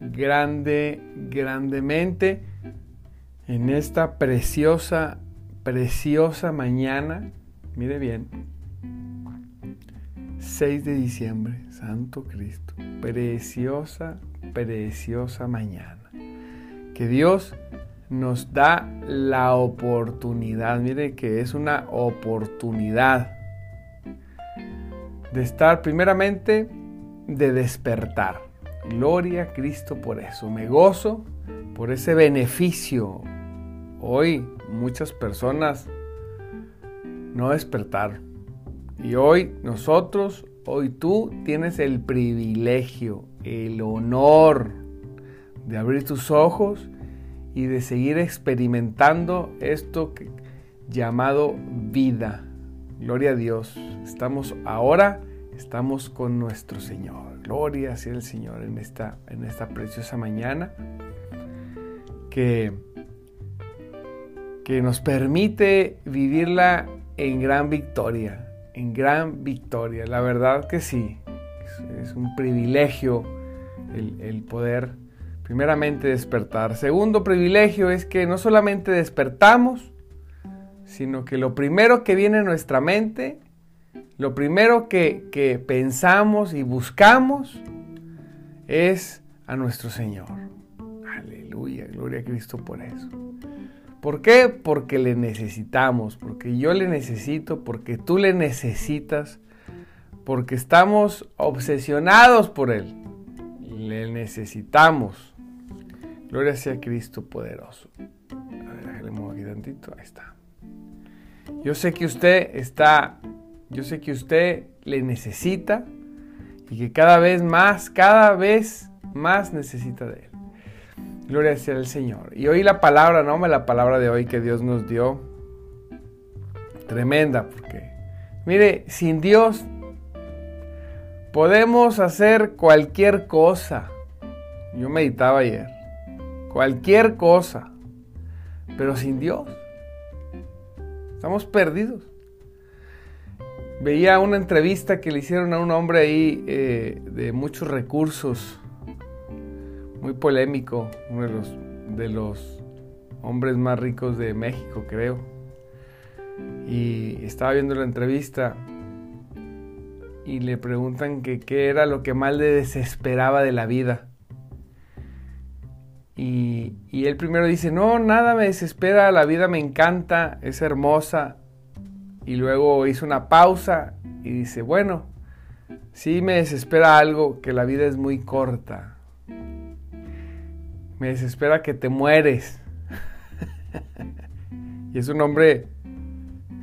grande, grandemente en esta preciosa, preciosa mañana. Mire bien, 6 de diciembre, Santo Cristo, preciosa, preciosa mañana. Que Dios nos da la oportunidad, mire que es una oportunidad de estar primeramente, de despertar. Gloria a Cristo por eso. Me gozo por ese beneficio. Hoy muchas personas no despertaron. Y hoy nosotros, hoy tú tienes el privilegio, el honor de abrir tus ojos y de seguir experimentando esto llamado vida. Gloria a Dios. Estamos ahora, estamos con nuestro Señor. Gloria sea el Señor en esta, en esta preciosa mañana que, que nos permite vivirla en gran victoria, en gran victoria. La verdad que sí, es, un privilegio el, el poder primeramente despertar. Segundo privilegio es que no solamente despertamos, sino que lo primero que viene a nuestra mente, lo primero que, pensamos y buscamos es a nuestro Señor. Aleluya, gloria a Cristo por eso. ¿Por qué? Porque le necesitamos, porque yo le necesito, porque tú le necesitas, porque estamos obsesionados por Él. Le necesitamos. Gloria sea Cristo poderoso. A ver, déjale aquí tantito. Ahí está. Yo sé que usted está, yo sé que usted le necesita y que cada vez más, cada vez más necesita de él. Gloria sea al Señor. Y hoy la palabra, no me la palabra de hoy que Dios nos dio, tremenda, porque, mire, sin Dios podemos hacer cualquier cosa. Yo meditaba ayer cualquier cosa, pero sin Dios. Estamos perdidos. Veía una entrevista que le hicieron a un hombre ahí eh, de muchos recursos, muy polémico, uno de los, de los hombres más ricos de México, creo. Y estaba viendo la entrevista y le preguntan que qué era lo que más le desesperaba de la vida. Y, él primero dice, no, nada me desespera, la vida me encanta, es hermosa. Y luego hizo una pausa y dice, bueno, sí me desespera algo, que la vida es muy corta. Me desespera que te mueres. y es un hombre,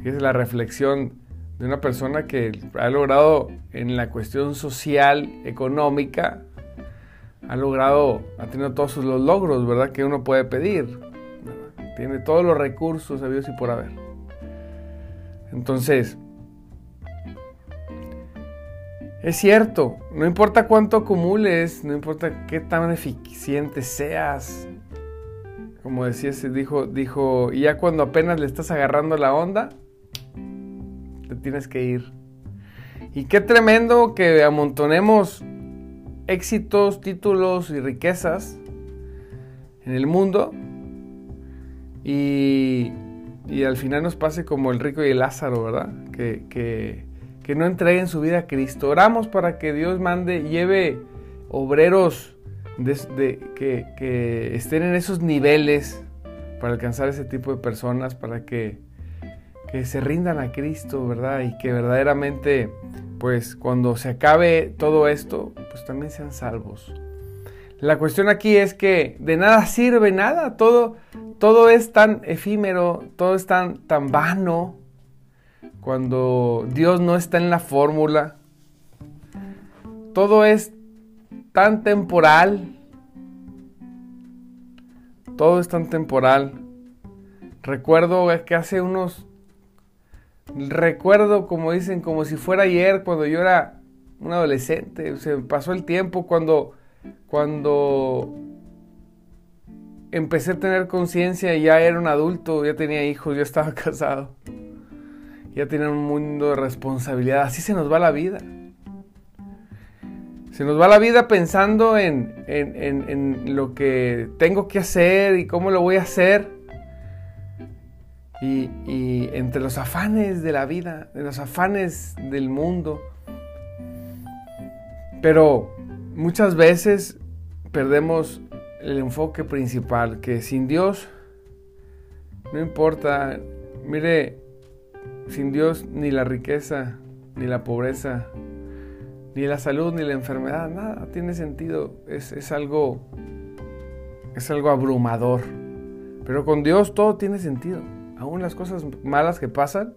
es la reflexión de una persona que ha logrado en la cuestión social, económica, ha logrado, ha tenido todos los logros, ¿verdad? Que uno puede pedir. Tiene todos los recursos sabios y por haber. Entonces, es cierto, no importa cuánto acumules, no importa qué tan eficiente seas. Como decía, dijo, dijo, y ya cuando apenas le estás agarrando la onda, te tienes que ir. Y qué tremendo que amontonemos éxitos, títulos y riquezas en el mundo y, al final nos pase como el rico y el Lázaro, ¿verdad? Que, que, no entreguen su vida a Cristo. Oramos para que Dios mande, lleve obreros que, que estén en esos niveles para alcanzar ese tipo de personas, para que, que se rindan a Cristo, ¿verdad? Y que verdaderamente pues cuando se acabe todo esto, pues también sean salvos. La cuestión aquí es que de nada sirve nada, todo, todo es tan efímero, todo es tan, tan vano, cuando Dios no está en la fórmula, todo es tan temporal, todo es tan temporal. Recuerdo que hace unos... Recuerdo, como dicen, como si fuera ayer, cuando yo era un adolescente. Se pasó el tiempo cuando, cuando empecé a tener conciencia ya era un adulto, ya tenía hijos, ya estaba casado. Ya tenía un mundo de responsabilidad. Así se nos va la vida. Se nos va la vida pensando en, en, lo que tengo que hacer y cómo lo voy a hacer. Y, y, entre los afanes de la vida, de los afanes del mundo. Pero muchas veces perdemos el enfoque principal, que sin Dios no importa, mire, sin Dios ni la riqueza, ni la pobreza, ni la salud, ni la enfermedad, nada tiene sentido. Es, algo, es algo abrumador. Pero con Dios todo tiene sentido. Aún las cosas malas que pasan,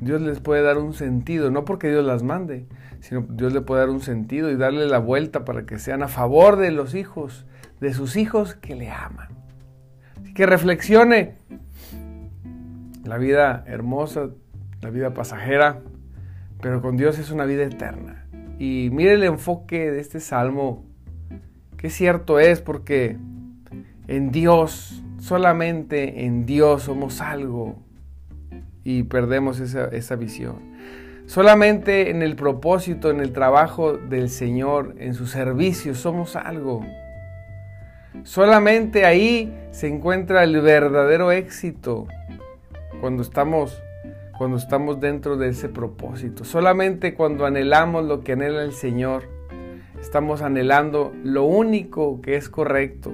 Dios les puede dar un sentido, no porque Dios las mande, sino Dios le puede dar un sentido y darle la vuelta para que sean a favor de los hijos, de sus hijos que le aman. Así que reflexione la vida hermosa, la vida pasajera, pero con Dios es una vida eterna. Y mire el enfoque de este salmo, que cierto es porque en Dios, solamente en Dios somos algo y perdemos esa, esa visión. Solamente en el propósito, en el trabajo del Señor, en su servicio, somos algo. Solamente ahí se encuentra el verdadero éxito cuando estamos cuando estamos dentro de ese propósito. Solamente cuando anhelamos lo que anhela el Señor, estamos anhelando lo único que es correcto.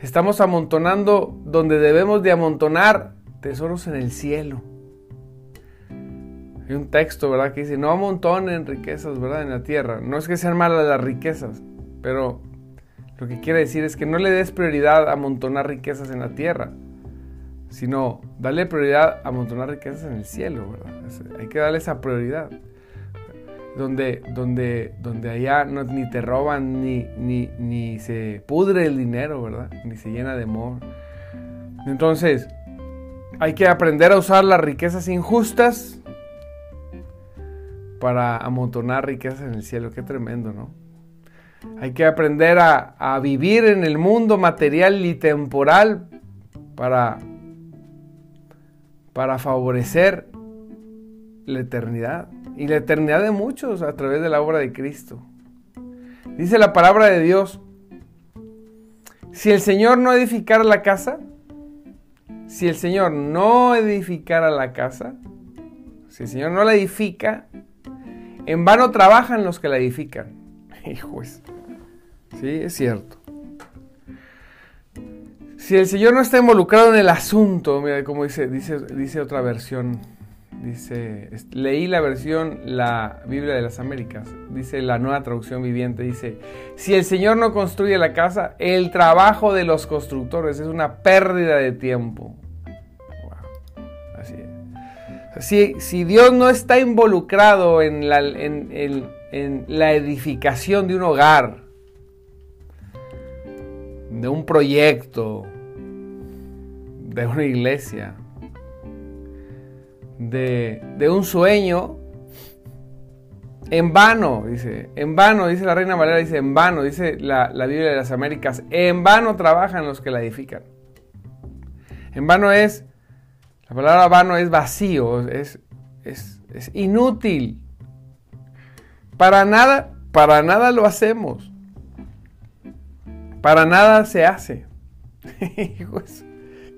Estamos amontonando donde debemos de amontonar tesoros en el cielo. Hay un texto, ¿verdad? Que dice, no amontonen riquezas, ¿verdad? En la tierra. No es que sean malas las riquezas, pero lo que quiere decir es que no le des prioridad a amontonar riquezas en la tierra sino darle prioridad a amontonar riquezas en el cielo, ¿verdad? hay que darle esa prioridad. Donde, donde, donde allá no, ni te roban, ni, ni, ni se pudre el dinero, ¿verdad? Ni se llena de amor. Entonces, hay que aprender a usar las riquezas injustas para amontonar riquezas en el cielo. Qué tremendo, ¿no? Hay que aprender a, vivir en el mundo material y temporal para para favorecer la eternidad y la eternidad de muchos a través de la obra de Cristo. Dice la palabra de Dios, si el Señor no edificara la casa, si el Señor no edificara la casa, si el Señor no la edifica, en vano trabajan los que la edifican. Hijos, sí, es cierto. Si el Señor no está involucrado en el asunto, mira como dice, dice, dice otra versión, dice, leí la versión, la Biblia de las Américas, dice la nueva traducción viviente, dice, si el Señor no construye la casa, el trabajo de los constructores es una pérdida de tiempo. Si, Dios no está involucrado en la, en la edificación de un hogar, de un proyecto, de una iglesia, de, un sueño, en vano, dice, en vano, dice la Reina Valera, dice, en vano, dice la, Biblia de las Américas, en vano trabajan los que la edifican. En vano es, la palabra vano es vacío, es, es, es inútil. Para nada, para nada lo hacemos. Para nada se hace.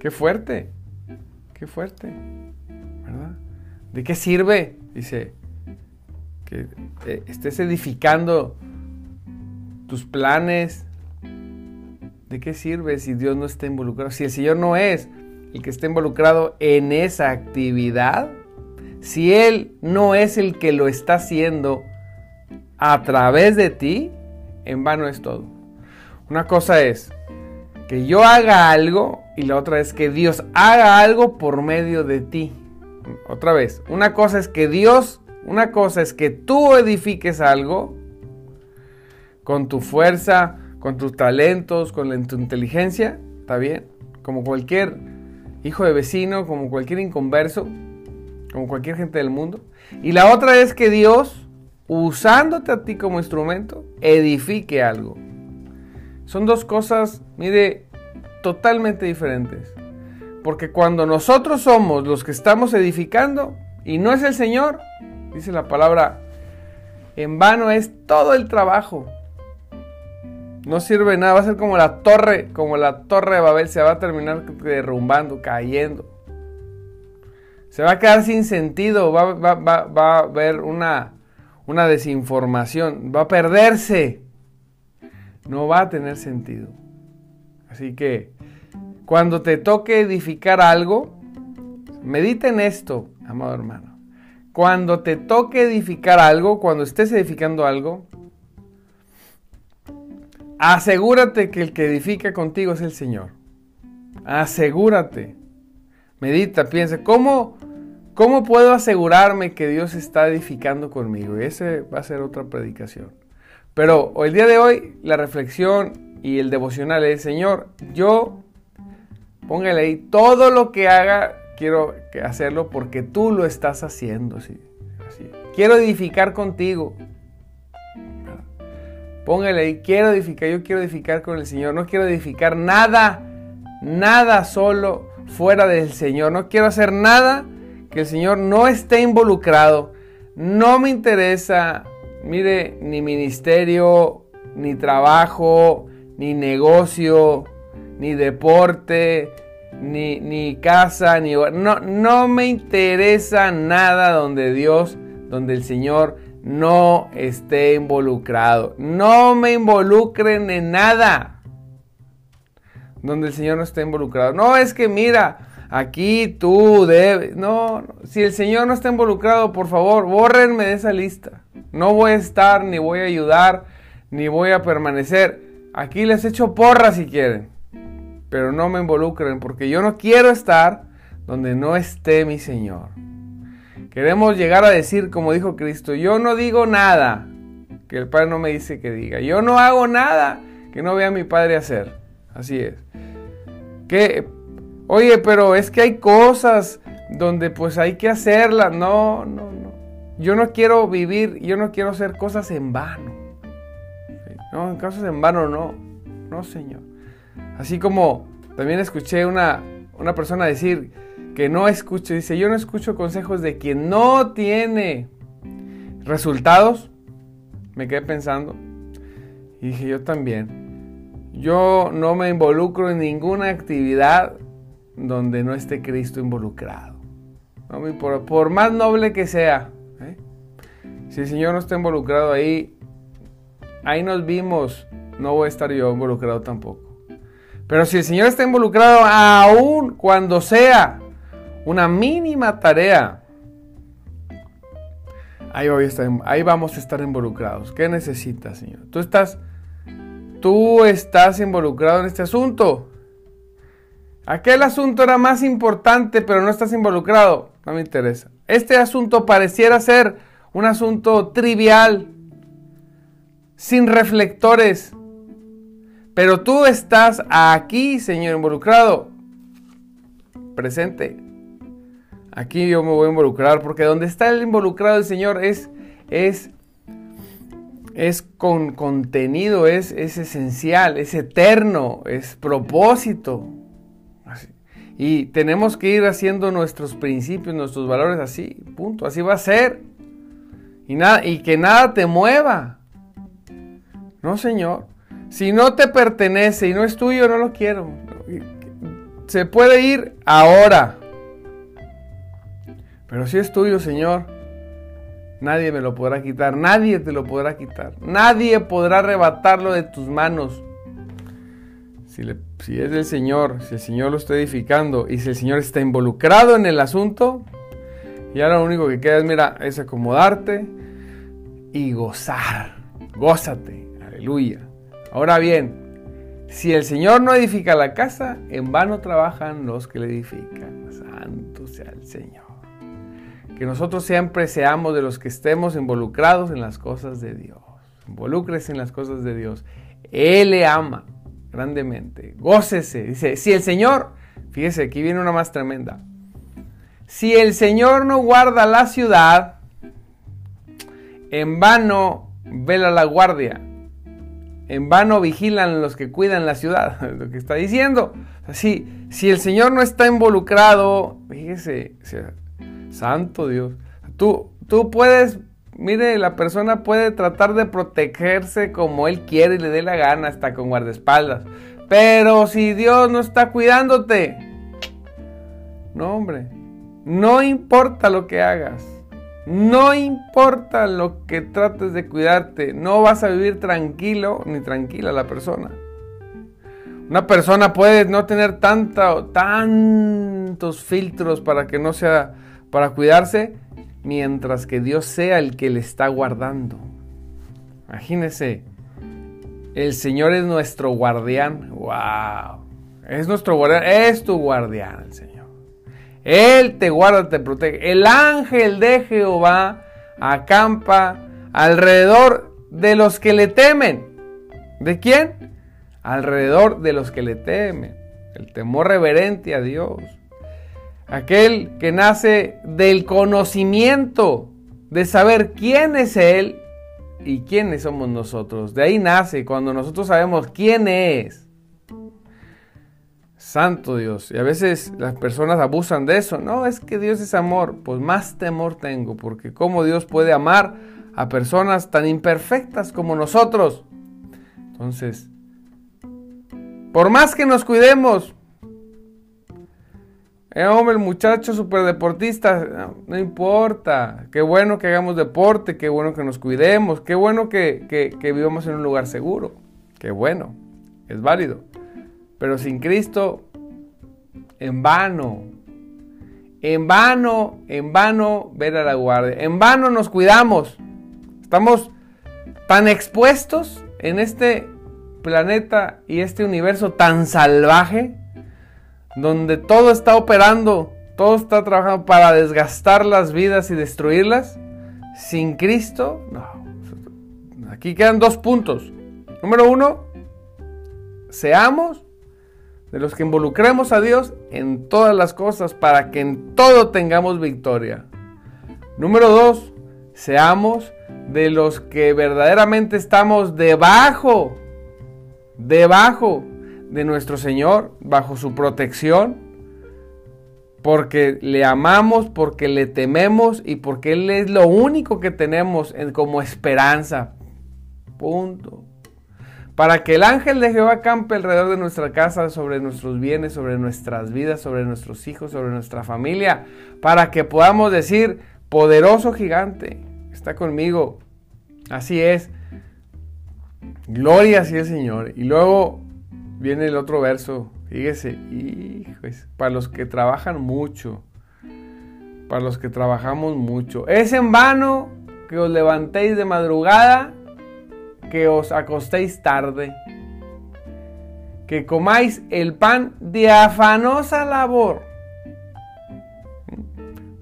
Qué fuerte, qué fuerte, ¿verdad? ¿De qué sirve? Dice, que eh, estés edificando tus planes. ¿De qué sirve si Dios no está involucrado? Si el Señor no es el que está involucrado en esa actividad, si Él no es el que lo está haciendo a través de ti, en vano es todo. Una cosa es que yo haga algo y la otra es que Dios haga algo por medio de ti. Otra vez, una cosa es que Dios, una cosa es que tú edifiques algo con tu fuerza, con tus talentos, con tu inteligencia, está bien, como cualquier hijo de vecino, como cualquier inconverso, como cualquier gente del mundo. Y la otra es que Dios, usándote a ti como instrumento, edifique algo. Son dos cosas, mire, totalmente diferentes. Porque cuando nosotros somos los que estamos edificando y no es el Señor, dice la palabra, en vano es todo el trabajo. No sirve nada, va a ser como la torre, como la torre de Babel, se va a terminar derrumbando, cayendo. Se va a quedar sin sentido, va, a haber una, una desinformación, va a perderse. No va a tener sentido. Así que cuando te toque edificar algo, medita en esto, amado hermano. Cuando te toque edificar algo, cuando estés edificando algo, asegúrate que el que edifica contigo es el Señor. Asegúrate. Medita, piensa, ¿cómo, ¿cómo puedo asegurarme que Dios está edificando conmigo? Y ese va a ser otra predicación. Pero el día de hoy, la reflexión y el devocional es, Señor, yo, póngale ahí, todo lo que haga, quiero hacerlo porque tú lo estás haciendo. ¿sí? Así. Quiero edificar contigo. Póngale ahí, quiero edificar, yo quiero edificar con el Señor, no quiero edificar nada, nada solo fuera del Señor, no quiero hacer nada que el Señor no esté involucrado, no me interesa, mire, ni ministerio, ni trabajo, ni negocio, ni deporte, ni, ni casa, ni no, no me interesa nada donde Dios, donde el Señor no esté involucrado. No me involucren en nada donde el Señor no esté involucrado. No es que mira, aquí tú debes. No, si el Señor no está involucrado, por favor, bórrenme de esa lista. No voy a estar, ni voy a ayudar, ni voy a permanecer. Aquí les echo porra si quieren, pero no me involucren porque yo no quiero estar donde no esté mi Señor. Queremos llegar a decir, como dijo Cristo, yo no digo nada que el Padre no me dice que diga. Yo no hago nada que no vea a mi Padre hacer. Así es. Que, oye, pero es que hay cosas donde pues hay que hacerlas. No, no, no. Yo no quiero vivir, yo no quiero hacer cosas en vano. No, en cosas en vano no. No, Señor. Así como también escuché una, una persona decir, que no escucho, dice, yo no escucho consejos de quien no tiene resultados. Me quedé pensando y dije, yo también. Yo no me involucro en ninguna actividad donde no esté Cristo involucrado. por, más noble que sea, ¿eh? si el Señor no está involucrado ahí, ahí nos vimos, no voy a estar yo involucrado tampoco. Pero si el Señor está involucrado, aún cuando sea una mínima tarea, ahí, ahí vamos a estar involucrados. ¿Qué necesitas, Señor? Tú estás, tú estás involucrado en este asunto. Aquel asunto era más importante, pero no estás involucrado. No me interesa. Este asunto pareciera ser un asunto trivial, sin reflectores. Pero tú estás aquí, Señor, involucrado, presente. Aquí yo me voy a involucrar porque donde está el involucrado el Señor es, es, es con contenido, es, es esencial, es eterno, es propósito. Y tenemos que ir haciendo nuestros principios, nuestros valores así, punto. Así va a ser. Y, nada, y que nada te mueva. No, Señor. Si no te pertenece y no es tuyo, no lo quiero. Se puede ir ahora. Pero si es tuyo, Señor, nadie me lo podrá quitar, nadie te lo podrá quitar, nadie podrá arrebatarlo de tus manos. Si, es del Señor, si el Señor lo está edificando y si el Señor está involucrado en el asunto, y ahora lo único que queda es, mira, es acomodarte y gozar. Gózate, aleluya. Ahora bien, si el Señor no edifica la casa, en vano trabajan los que le edifican. Santo sea el Señor que nosotros siempre seamos de los que estemos involucrados en las cosas de Dios. Involúcrese en las cosas de Dios. Él le ama grandemente. Gócese. Dice, si el Señor, fíjese, aquí viene una más tremenda. Si el Señor no guarda la ciudad, en vano vela la guardia. En vano vigilan los que cuidan la ciudad, lo que está diciendo. Si, si el Señor no está involucrado, fíjese, santo Dios, tú, tú puedes, mire, la persona puede tratar de protegerse como él quiere y le dé la gana, hasta con guardaespaldas. Pero si Dios no está cuidándote, no hombre, no importa lo que hagas. No importa lo que trates de cuidarte, no vas a vivir tranquilo ni tranquila la persona. Una persona puede no tener tanta, tantos filtros para que no sea para cuidarse, mientras que Dios sea el que le está guardando. Imagínese, el Señor es nuestro guardián. ¡Wow! Es nuestro guardián, es tu guardián el Señor. Él te guarda, te protege. El ángel de Jehová acampa alrededor de los que le temen. ¿De quién? Alrededor de los que le temen. El temor reverente a Dios. Aquel que nace del conocimiento, de saber quién es Él y quiénes somos nosotros. De ahí nace cuando nosotros sabemos quién es Santo Dios. Y a veces las personas abusan de eso. No, es que Dios es amor. Pues más temor tengo, porque cómo Dios puede amar a personas tan imperfectas como nosotros. Entonces, por más que nos cuidemos, eh, hombre, el muchacho superdeportista, no, importa. Qué bueno que hagamos deporte, qué bueno que nos cuidemos, qué bueno que, que vivamos en un lugar seguro. Qué bueno, es válido. Pero sin Cristo, en vano. En vano, en vano ver a la guardia. En vano nos cuidamos. Estamos tan expuestos en este planeta y este universo tan salvaje, donde todo está operando, todo está trabajando para desgastar las vidas y destruirlas. Sin Cristo, no. Aquí quedan dos puntos. Número uno, seamos de los que involucremos a Dios en todas las cosas para que en todo tengamos victoria. Número dos, seamos de los que verdaderamente estamos debajo, debajo de nuestro Señor, bajo su protección, porque le amamos, porque le tememos y porque Él es lo único que tenemos como esperanza. Punto para que el ángel de Jehová campe alrededor de nuestra casa, sobre nuestros bienes, sobre nuestras vidas, sobre nuestros hijos, sobre nuestra familia, para que podamos decir, poderoso gigante, está conmigo. Así es. Gloria así el Señor. Y luego viene el otro verso. Fíjese, hijos, para los que trabajan mucho, para los que trabajamos mucho, es en vano que os levantéis de madrugada que os acostéis tarde, que comáis el pan de afanosa labor,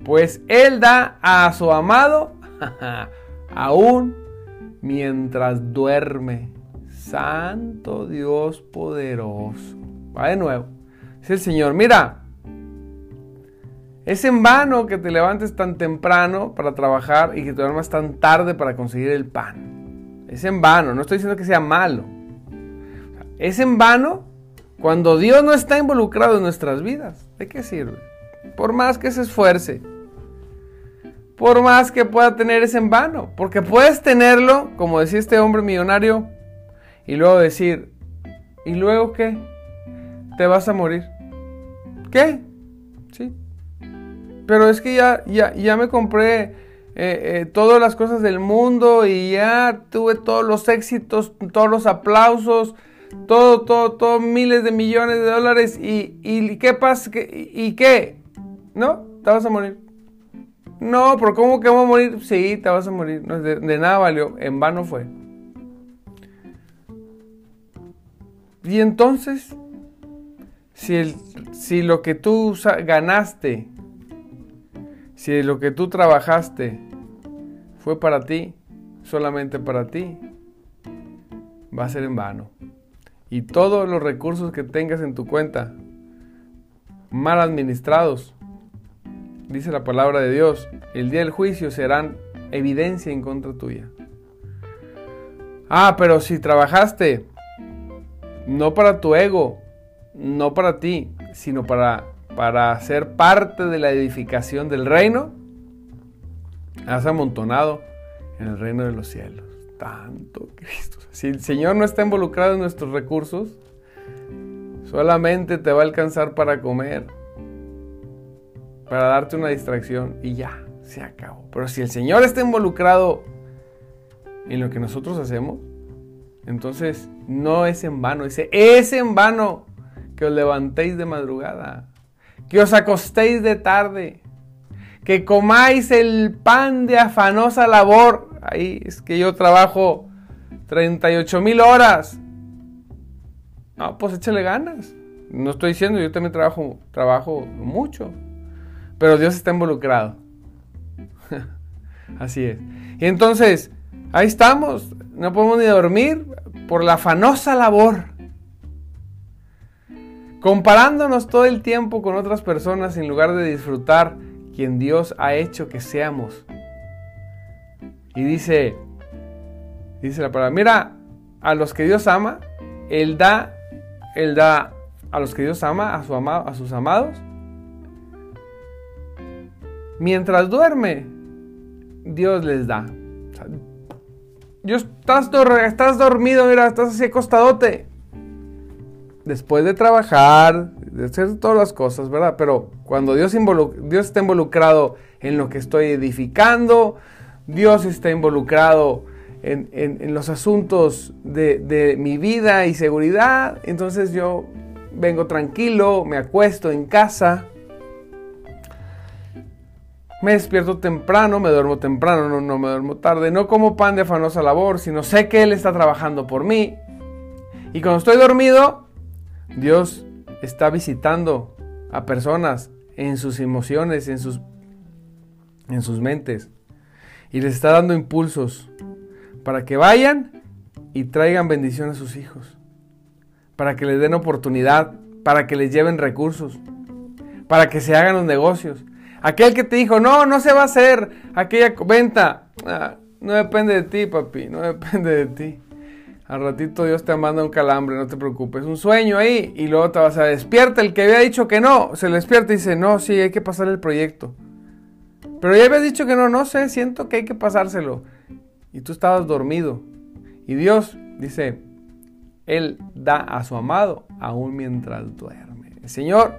pues Él da a su amado aún mientras duerme. Santo Dios poderoso. Va de nuevo. Dice el Señor, mira, es en vano que te levantes tan temprano para trabajar y que te duermas tan tarde para conseguir el pan. Es en vano, no estoy diciendo que sea malo. Es en vano cuando Dios no está involucrado en nuestras vidas. ¿De qué sirve? Por más que se esfuerce, por más que pueda tener, es en vano. Porque puedes tenerlo, como decía este hombre millonario, y luego decir, ¿y luego qué? Te vas a morir. ¿Qué? Sí. Pero es que ya, ya, ya me compré eh, eh, todas las cosas del mundo y ya tuve todos los éxitos, todos los aplausos, todo, todo, todo, miles de millones de dólares y, y ¿qué pasa? ¿Y, qué? ¿No? Te vas a morir. No, pero ¿cómo que vamos a morir? Sí, te vas a morir. de, de nada valió, en vano fue. Y entonces, si, el, si lo que tú ganaste si lo que tú trabajaste fue para ti, solamente para ti, va a ser en vano. y todos los recursos que tengas en tu cuenta mal administrados, dice la palabra de Dios, el día del juicio serán evidencia en contra tuya. Ah, pero si trabajaste no para tu ego, no para ti, sino para, para ser parte de la edificación del reino, has amontonado en el reino de los cielos. Tanto Cristo. Si el Señor no está involucrado en nuestros recursos, solamente te va a alcanzar para comer, para darte una distracción y ya, se acabó. Pero si el Señor está involucrado en lo que nosotros hacemos, entonces no es en vano, dice, es en vano que os levantéis de madrugada, que os acostéis de tarde, que comáis el pan de afanosa labor. Ahí es que yo trabajo 38 mil horas. No, pues échale ganas. No estoy diciendo, yo también trabajo, trabajo mucho. Pero Dios está involucrado. Así es. Y entonces, ahí estamos. No podemos ni dormir por la afanosa labor comparándonos todo el tiempo con otras personas en lugar de disfrutar quien Dios ha hecho que seamos. Y dice, dice la palabra, mira, a los que Dios ama, Él da, Él da a los que Dios ama, a, sus amados. Mientras duerme, Dios les da. Dios, estás, dormido, mira, estás así acostadote después de trabajar, de hacer todas las cosas, ¿verdad? Pero cuando Dios, está involucrado en lo que estoy edificando, Dios está involucrado en, los asuntos de, de, mi vida y seguridad, entonces yo vengo tranquilo, me acuesto en casa, me despierto temprano, me duermo temprano, no, no me duermo tarde, no como pan de afanosa labor, sino sé que Él está trabajando por mí. Y cuando estoy dormido, Dios está visitando a personas en sus emociones, en sus, en sus mentes. Y les está dando impulsos para que vayan y traigan bendición a sus hijos. Para que les den oportunidad, para que les lleven recursos, para que se hagan los negocios. Aquel que te dijo, no, no se va a hacer aquella venta. Ah, no depende de ti, papi, no depende de ti. Al ratito Dios te manda un calambre, no te preocupes. Un sueño ahí y luego te vas a despierta. El que había dicho que no, se despierta y dice, no, sí, hay que pasar el proyecto. Pero ya había dicho que no, no sé, siento que hay que pasárselo. Y tú estabas dormido. Y Dios dice, Él da a su amado aún mientras duerme. El Señor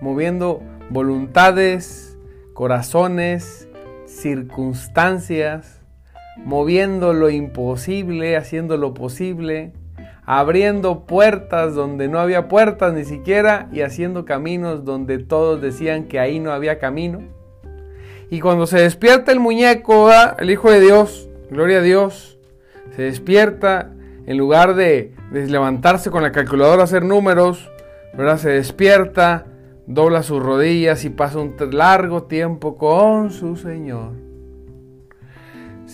moviendo voluntades, corazones, circunstancias moviendo lo imposible, haciendo lo posible, abriendo puertas donde no había puertas ni siquiera y haciendo caminos donde todos decían que ahí no había camino. Y cuando se despierta el muñeco, el Hijo de Dios, gloria a Dios, se despierta en lugar de, levantarse con la calculadora a hacer números, ¿verdad? Se despierta, dobla sus rodillas y pasa un largo tiempo con su Señor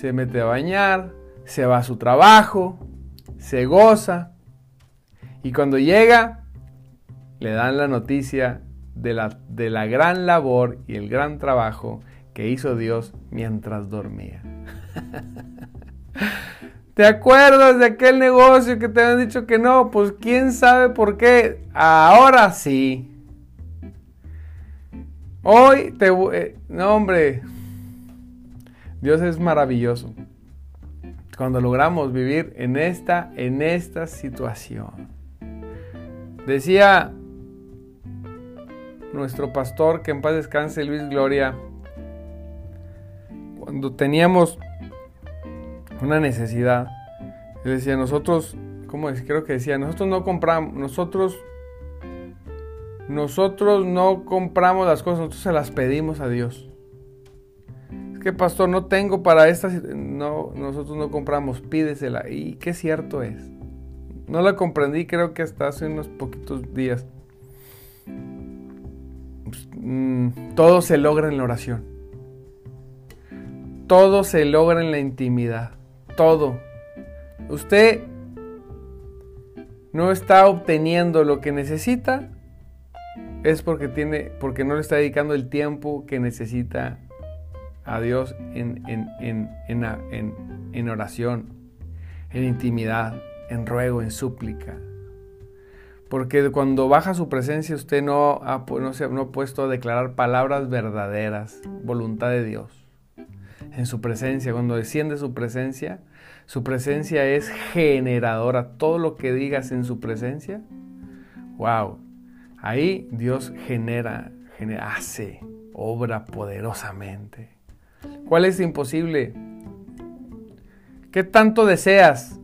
se mete a bañar, se va a su trabajo, se goza y cuando llega le dan la noticia de la, de la gran labor y el gran trabajo que hizo Dios mientras dormía. ¿Te acuerdas de aquel negocio que te habían dicho que no? Pues quién sabe por qué. Ahora sí. Hoy te... Eh, no, hombre. Dios es maravilloso. Cuando logramos vivir en esta, en esta situación. Decía nuestro pastor, que en paz descanse Luis Gloria, cuando teníamos una necesidad, él decía, nosotros, ¿cómo es? Creo que decía, nosotros no compramos, nosotros, nosotros no compramos las cosas, nosotros se las pedimos a Dios que pastor, no tengo para esta, no, nosotros no compramos, pídesela. Y qué cierto es. No la comprendí, creo que hasta hace unos poquitos días. Pues, mm, todo se logra en la oración. Todo se logra en la intimidad. Todo. Usted no está obteniendo lo que necesita, es porque, tiene, porque no le está dedicando el tiempo que necesita a Dios en, en, oración, en intimidad, en ruego, en súplica. Porque cuando baja su presencia usted no ha, no, se, no ha puesto a declarar palabras verdaderas, voluntad de Dios. En su presencia, cuando desciende su presencia, su presencia es generadora. Todo lo que digas en su presencia, wow. Ahí Dios genera, hace, obra poderosamente. ¿Cuál es imposible? ¿Qué tanto deseas?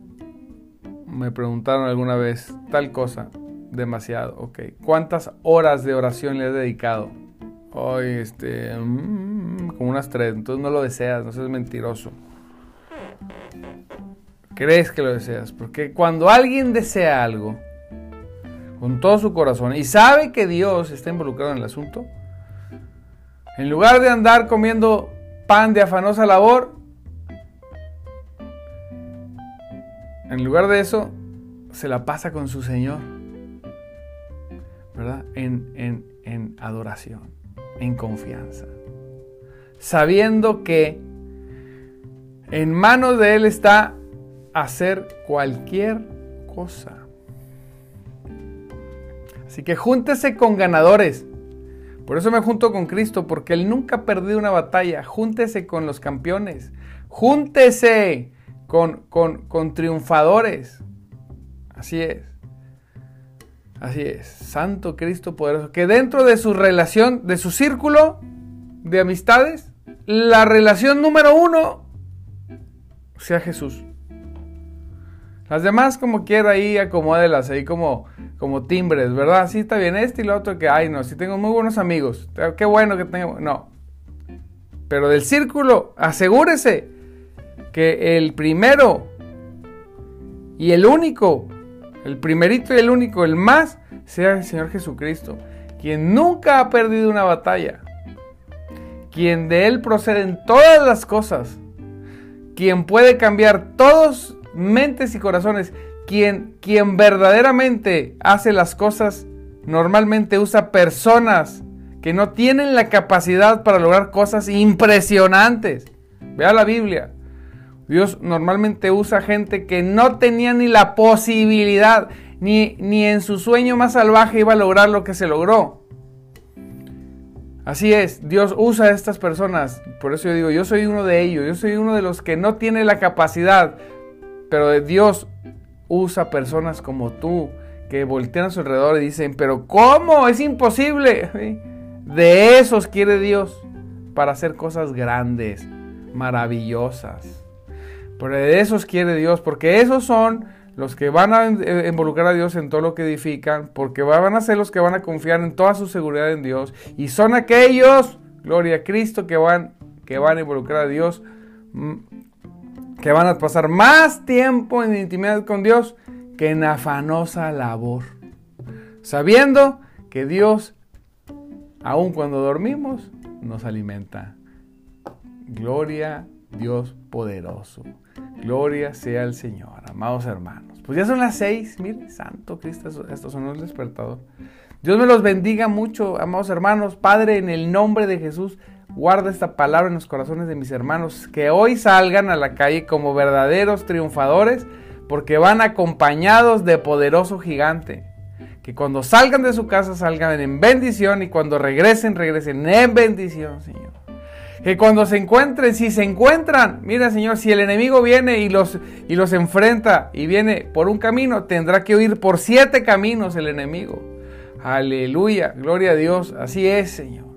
Me preguntaron alguna vez tal cosa. Demasiado, ok. ¿Cuántas horas de oración le has dedicado? Hoy, este, mm, como unas tres. Entonces no lo deseas, no seas mentiroso. Crees que lo deseas. Porque cuando alguien desea algo con todo su corazón y sabe que Dios está involucrado en el asunto, en lugar de andar comiendo pan de afanosa labor, en lugar de eso, se la pasa con su Señor, ¿verdad? En, en adoración, en confianza, sabiendo que en manos de Él está hacer cualquier cosa. Así que júntese con ganadores. Por eso me junto con Cristo, porque Él nunca ha perdido una batalla. Júntese con los campeones. Júntese con, con, triunfadores. Así es. Así es. Santo Cristo poderoso. Que dentro de su relación, de su círculo de amistades, la relación número uno sea Jesús. Las demás como quiera ahí acomódelas ahí como como timbres, ¿verdad? Sí, está bien, este y lo otro que, ay, no, si tengo muy buenos amigos, qué bueno que tengo, no. Pero del círculo, asegúrese que el primero y el único, el primerito y el único, el más, sea el Señor Jesucristo, quien nunca ha perdido una batalla, quien de Él proceden todas las cosas, quien puede cambiar todos mentes y corazones, quien, quien verdaderamente hace las cosas normalmente usa personas que no tienen la capacidad para lograr cosas impresionantes. Vea la Biblia. Dios normalmente usa gente que no tenía ni la posibilidad, ni, ni en su sueño más salvaje iba a lograr lo que se logró. Así es, Dios usa a estas personas. Por eso yo digo, yo soy uno de ellos, yo soy uno de los que no tiene la capacidad, pero Dios usa personas como tú que voltean a su alrededor y dicen, pero ¿cómo? Es imposible. De esos quiere Dios para hacer cosas grandes, maravillosas. Pero de esos quiere Dios, porque esos son los que van a eh, involucrar a Dios en todo lo que edifican, porque van a ser los que van a confiar en toda su seguridad en Dios, y son aquellos, gloria a Cristo, que van, que van a involucrar a Dios mm, que van a pasar más tiempo en intimidad con Dios que en afanosa labor, sabiendo que Dios, aun cuando dormimos, nos alimenta. Gloria Dios poderoso. Gloria sea el Señor, amados hermanos. Pues ya son las seis, mire, Santo Cristo, estos son los despertadores. Dios me los bendiga mucho, amados hermanos. Padre, en el nombre de Jesús, Guarda esta palabra en los corazones de mis hermanos, que hoy salgan a la calle como verdaderos triunfadores, porque van acompañados de poderoso gigante. Que cuando salgan de su casa salgan en bendición y cuando regresen, regresen en bendición, Señor. Que cuando se encuentren, si se encuentran, mira Señor, si el enemigo viene y los, y los enfrenta y viene por un camino, tendrá que huir por siete caminos el enemigo. Aleluya, gloria a Dios, así es Señor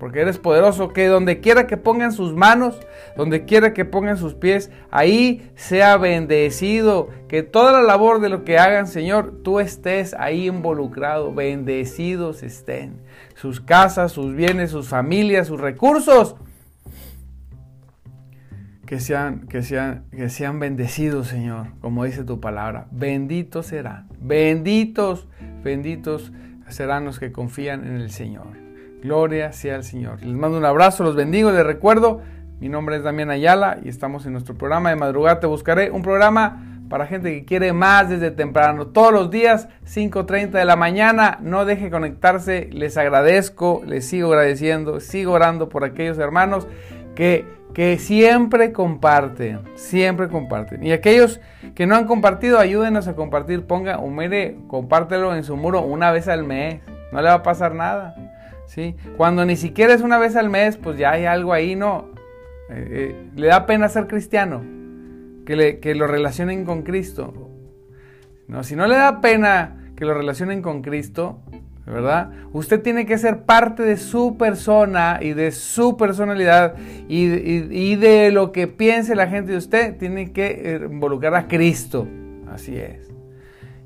porque eres poderoso, que donde quiera que pongan sus manos, donde quiera que pongan sus pies, ahí sea bendecido, que toda la labor de lo que hagan, Señor, tú estés ahí involucrado, bendecidos estén, sus casas, sus bienes, sus familias, sus recursos, que sean, que sean, que sean bendecidos, Señor, como dice tu palabra, benditos serán, benditos, benditos serán los que confían en el Señor. Gloria sea al Señor. Les mando un abrazo, los bendigo, les recuerdo, mi nombre es Damián Ayala y estamos en nuestro programa de madrugada Te Buscaré, un programa para gente que quiere más desde temprano. Todos los días, 5.30 de la mañana. No deje conectarse. Les agradezco, les sigo agradeciendo, sigo orando por aquellos hermanos que, que siempre comparten, siempre comparten. Y aquellos que no han compartido, ayúdenos a compartir. Ponga, o mire, compártelo en su muro una vez al mes. No le va a pasar nada. ¿Sí? Cuando ni siquiera es una vez al mes, pues ya hay algo ahí, ¿no? Eh, eh, le da pena ser cristiano, que, le, que lo relacionen con Cristo. No, si no le da pena que lo relacionen con Cristo, ¿verdad? Usted tiene que ser parte de su persona y de su personalidad y, de lo que piense la gente de usted, tiene que eh, involucrar a Cristo. Así es.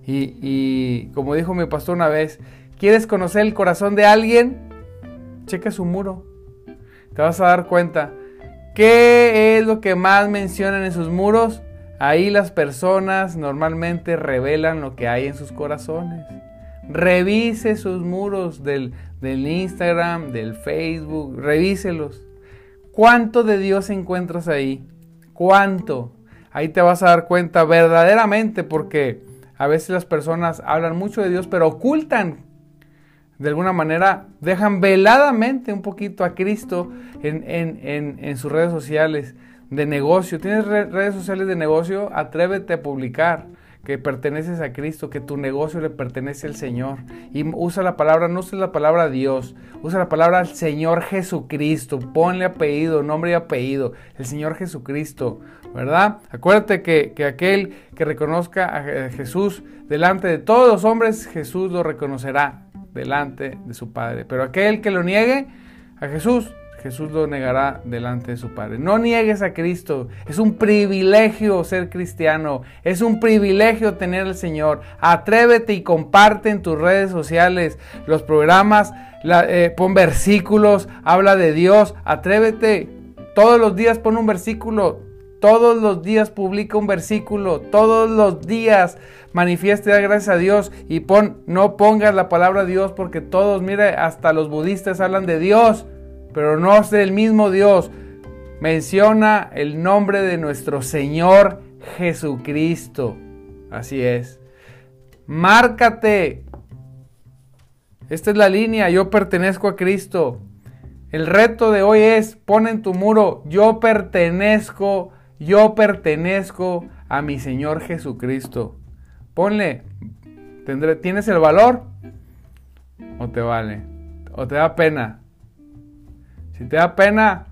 Y, y como dijo mi pastor una vez, ¿quieres conocer el corazón de alguien? Checa su muro. Te vas a dar cuenta ¿Qué es lo que más mencionan en sus muros? Ahí las personas normalmente revelan lo que hay en sus corazones. Revise sus muros del, del Instagram, del Facebook, revíselos. ¿Cuánto de Dios encuentras ahí? ¿Cuánto? Ahí te vas a dar cuenta verdaderamente porque a veces las personas hablan mucho de Dios pero ocultan de alguna manera dejan veladamente un poquito a Cristo en, sus redes sociales de negocio. ¿Tienes redes sociales de negocio? Atrévete a publicar que perteneces a Cristo, que tu negocio le pertenece al Señor. Y usa la palabra, no usa la palabra Dios, usa la palabra Señor Jesucristo. Ponle apellido, nombre y apellido, el Señor Jesucristo, ¿verdad? Acuérdate que, que aquel que reconozca a Jesús delante de todos los hombres, Jesús lo reconocerá delante de su Padre. Pero aquel que lo niegue a Jesús, Jesús lo negará delante de su Padre. No niegues a Cristo. Es un privilegio ser cristiano. Es un privilegio tener al Señor. Atrévete y comparte en tus redes sociales los programas. Eh, pon versículos. Habla de Dios. Atrévete. Todos los días pon un versículo. Todos los días publica un versículo. Todos los días manifieste, da gracias a Dios y pon, no pongas la palabra Dios porque todos, mire, hasta los budistas hablan de Dios, pero no es el mismo Dios. Menciona el nombre de nuestro Señor Jesucristo. Así es. Márcate. Esta es la línea, yo pertenezco a Cristo. El reto de hoy es, pon en tu muro, yo pertenezco, yo pertenezco a mi Señor Jesucristo. Ponle, ¿tienes el valor? ¿O te vale? ¿O te da pena? Si te da pena,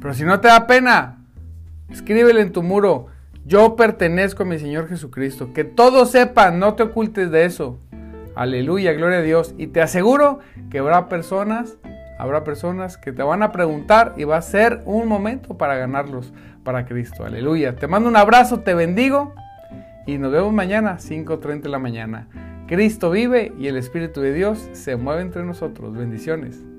pero si no te da pena, escríbele en tu muro, yo pertenezco a mi Señor Jesucristo. Que todos sepan, no te ocultes de eso. Aleluya, gloria a Dios. Y te aseguro que habrá personas, habrá personas que te van a preguntar y va a ser un momento para ganarlos para Cristo. Aleluya. Te mando un abrazo, te bendigo y nos vemos mañana 5.30 de la mañana. Cristo vive y el Espíritu de Dios se mueve entre nosotros. Bendiciones.